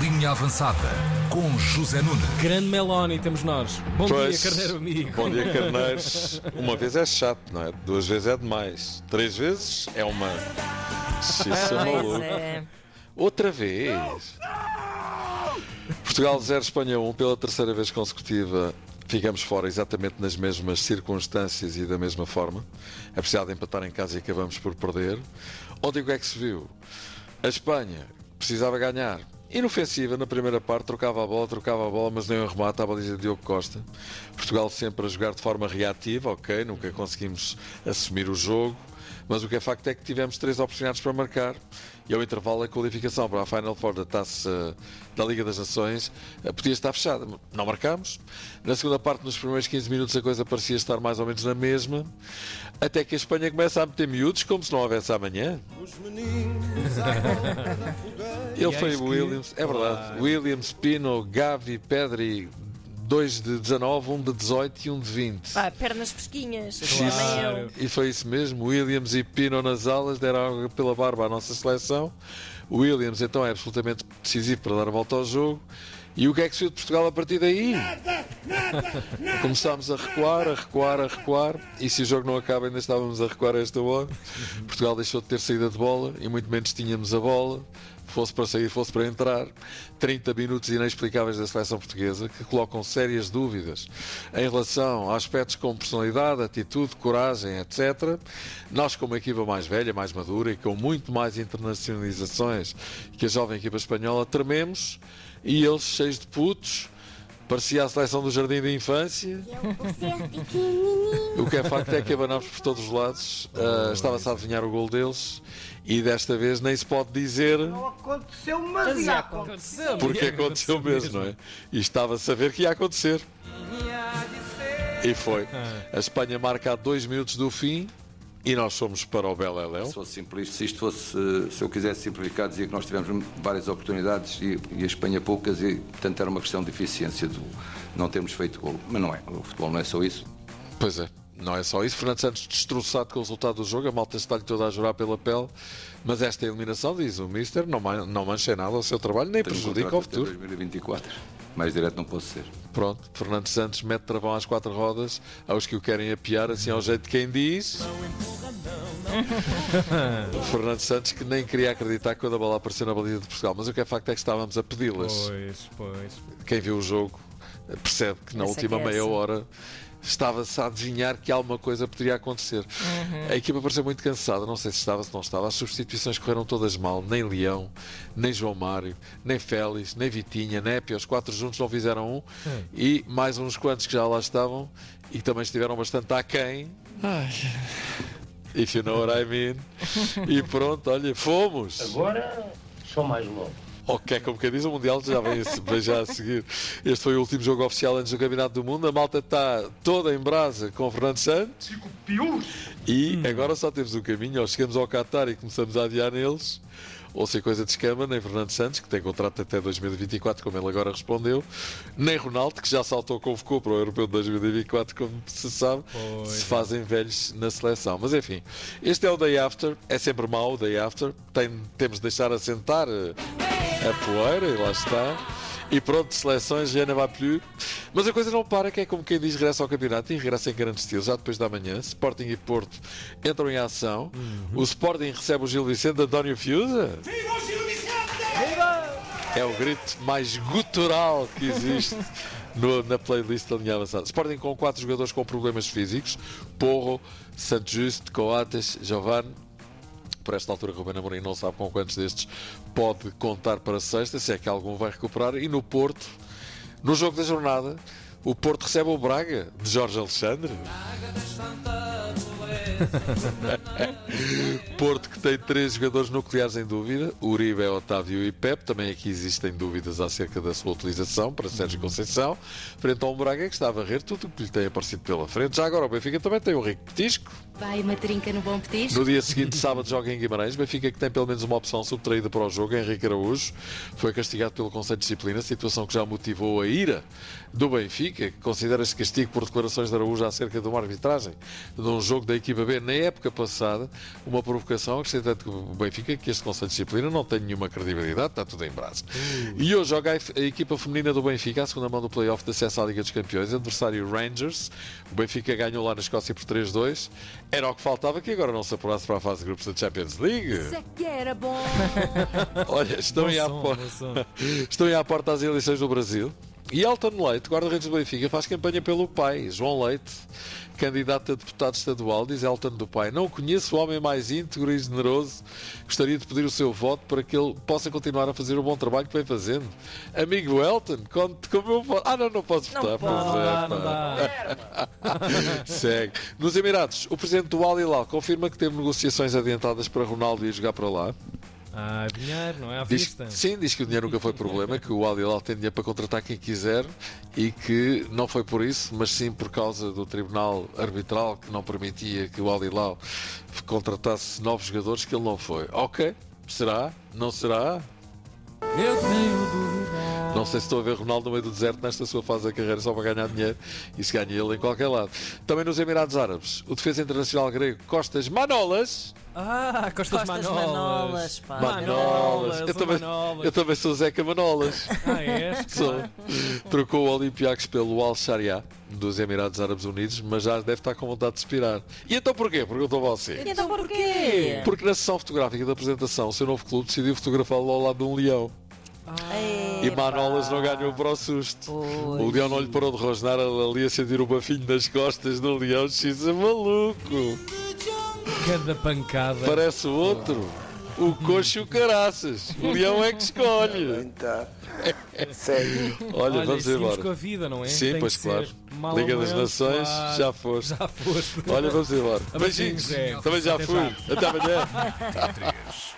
Linha Avançada com José Nunes. Grande Meloni temos nós. Bom Pois, dia, carneiro amigo. Bom dia, carneiros. Uma vez é chato, não é? Duas vezes é demais. Três vezes é uma. Isso é maluco. É. Outra vez. Portugal 0, Espanha 1, pela terceira vez consecutiva. Ficamos fora exatamente nas mesmas circunstâncias e da mesma forma. É preciso de empatar em casa e acabamos por perder. Ontem o que é que se viu? A Espanha precisava ganhar. Inofensiva na primeira parte, trocava a bola, trocava a bola, mas nem um remate à baliza de Diogo Costa. Portugal sempre a jogar de forma reativa, ok, nunca conseguimos assumir o jogo, mas o que é facto é que tivemos três oportunidades para marcar e ao intervalo a qualificação para a Final Four da Taça da Liga das Nações eh, podia estar fechada. Não marcámos. Na segunda parte, nos primeiros 15 minutos, a coisa parecia estar mais ou menos na mesma, até que a Espanha começa a meter miúdos como se não houvesse amanhã. Ele foi que- Williams, é verdade. Claro. Williams, Pino, Gavi, Pedri, dois de 19, um de 18 e um de 20. Pá, pernas fresquinhas. Claro. E foi isso mesmo. Williams e Pino nas alas deram água pela barba à nossa seleção. O Williams então é absolutamente decisivo para dar a volta ao jogo. E o que é que se viu de Portugal a partir daí? Começámos a recuar, a recuar, a recuar. E se o jogo não acaba, ainda estávamos a recuar a esta hora. Portugal deixou de ter saída de bola e muito menos tínhamos a bola. Fosse para sair, fosse para entrar. 30 minutos inexplicáveis da seleção portuguesa que colocam sérias dúvidas em relação a aspectos como personalidade, atitude, coragem, etc. Nós, como equipa mais velha, mais madura e com muito mais internacionalizações que a jovem equipa espanhola, trememos e eles, cheios de putos, parecia a seleção do jardim da infância. O que é facto é que abanámos por todos os lados. Ah, Estava-se a adivinhar o gol deles e desta vez nem se pode dizer Não aconteceu, mas Mas ia acontecer. porque aconteceu mesmo, não é? E estava a saber que ia acontecer. E foi. A Espanha marca a dois minutos do fim e nós fomos para o Beleléu. Se fosse simplista, se isto fosse, se eu quisesse simplificar, dizia que nós tivemos várias oportunidades e, e a Espanha poucas, e portanto era uma questão de eficiência do não termos feito gol. Mas não é, o futebol não é só isso. Pois é, não é só isso. Fernando Santos destroçado com o resultado do jogo, a malta está-lhe toda a jurar pela pele. Mas esta eliminação, diz o Mister, não, man- não mancha nada o seu trabalho, nem Tenho prejudica o futuro. 2024. Mais direto não posso ser. Pronto, Fernando Santos mete travão às quatro rodas aos que o querem apiar, assim ao jeito de quem diz. Fernando Santos que nem queria acreditar quando a bola apareceu na baliza de Portugal, mas o que é facto é que estávamos a pedi-las. Pois, pois. Quem viu o jogo percebe que na Essa última que é meia essa. hora estava-se a adivinhar que alguma coisa poderia acontecer. A equipa pareceu muito cansada, não sei se estava, se não estava. As substituições correram todas mal. Nem Leão, nem João Mário, nem Félix, nem Vitinha, Népia. Os quatro juntos não fizeram um. E mais uns quantos que já lá estavam e que também estiveram bastante aquém. Ai. If you know what I mean. E pronto, olha, fomos. Agora sou mais louco. Ok, como quem diz, o Mundial já vem, vem já a seguir. Este foi o último jogo oficial antes do Campeonato do Mundo. A malta está toda em brasa com o Fernando Santos. E agora só temos um caminho. Ou chegamos ao Qatar e começamos a adiar neles. Ou se a coisa descama, nem Fernando Santos, que tem contrato até 2024, como ele agora respondeu, nem Ronaldo, que já saltou, convocou para o Europeu de 2024, como se sabe, Pois se é. fazem velhos na seleção. Mas enfim, este é o Day After, é sempre mau o Day After, Tem- temos de deixar assentar eh, a poeira, e lá está. E pronto, seleções, já não vai plus. Mas a coisa não para, que é como quem diz, regressa ao campeonato e regressa em grande estilo, já depois da manhã. Sporting e Porto entram em ação. O Sporting recebe o Gil Vicente, António Fiusa. É o grito mais gutural que existe no- na playlist da linha avançada. Sporting com quatro jogadores com problemas físicos: Porro, Santos Justo, Coates, Giovanni. Por esta altura, Ruben Amorim não sabe com quantos destes pode contar para sexta, se é que algum vai recuperar. E no Porto, no jogo da jornada, o Porto recebe o Braga, de Jorge Alexandre. Porto que tem três jogadores nucleares em dúvida, Uribe, Otávio e Pep. Também aqui existem dúvidas acerca da sua utilização para Sérgio Conceição. Frente a um Braga que está a varrer tudo o que lhe tem aparecido pela frente. Já agora o Benfica também tem o Rico Petisco. Vai uma trinca no bom petisco. No dia seguinte, sábado, joga em Guimarães. Benfica que tem pelo menos uma opção subtraída para o jogo. Henrique Araújo foi castigado pelo Conselho de Disciplina, situação que já motivou a ira do Benfica, que considera-se castigo por declarações de Araújo acerca de uma arbitragem de um jogo da equiba haver na época passada uma provocação, acrescentando que o Benfica, que este Conselho de Disciplina não tem nenhuma credibilidade, está tudo em braço. E hoje joga a, equipa feminina do Benfica, a segunda mão do playoff de acesso à Liga dos Campeões, adversário Rangers. O Benfica ganhou lá na Escócia por 3-2. Era o que faltava que agora não se apurasse para a fase de grupos da Champions League. Isso é que era bom. Olha, estão Bom aí à som, som. Estão aí à porta as eleições do Brasil. E Elton Leite, guarda-redes do Benfica, faz campanha pelo pai, João Leite, candidato a deputado estadual, diz Elton do pai. Não conheço o homem mais íntegro e generoso. Gostaria de pedir o seu voto para que ele possa continuar a fazer o bom trabalho que vem fazendo. Amigo Elton, conte como eu voto. Ah, não, não posso votar. Não pois é, não dá. Segue. Nos Emirados, o presidente do Al Hilal confirma que teve negociações adiantadas para Ronaldo ir jogar para lá. Ah, dinheiro, não é à Diz, vista. sim, diz que o dinheiro nunca foi problema, que o Al Hilal tem dinheiro para contratar quem quiser e que não foi por isso, mas sim por causa do tribunal arbitral que não permitia que o Al Hilal contratasse novos jogadores que ele não foi. Ok, será? Não será? Eu tenho dúvida. Não sei se estou a ver Ronaldo no meio do deserto nesta sua fase da carreira só para ganhar dinheiro e se ganha ele em qualquer lado. Também nos Emirados Árabes, o defesa internacional grego Costas Manolas Ah, Costas, Costas Manolas. Manolas, pá. Manolas. Eu o também, Manolas. eu também sou Zeca Manolas. Ah, és? Sou. Trocou o Olympiacos pelo Al Sharia dos Emirados Árabes Unidos, mas já deve estar com vontade de expirar. E então porquê? Perguntou você. Então porquê? Porque na sessão fotográfica da apresentação, o seu novo clube decidiu fotografá-lo ao lado de um leão. E Manolas não ganhou para o susto. O leão não lhe parou de rosnar ali a sentir o bafinho nas costas do leão. X é maluco. Cada pancada. Parece o outro. O coxo e o caraças. O leão é que escolhe. Olha, Olha, vamos embora. com a vida, não é? Sim, Tem pois que claro. Liga das Nações, claro. já foste. Já foste. Olha, vamos embora. Beijinhos. Também já fui. Até amanhã. Três.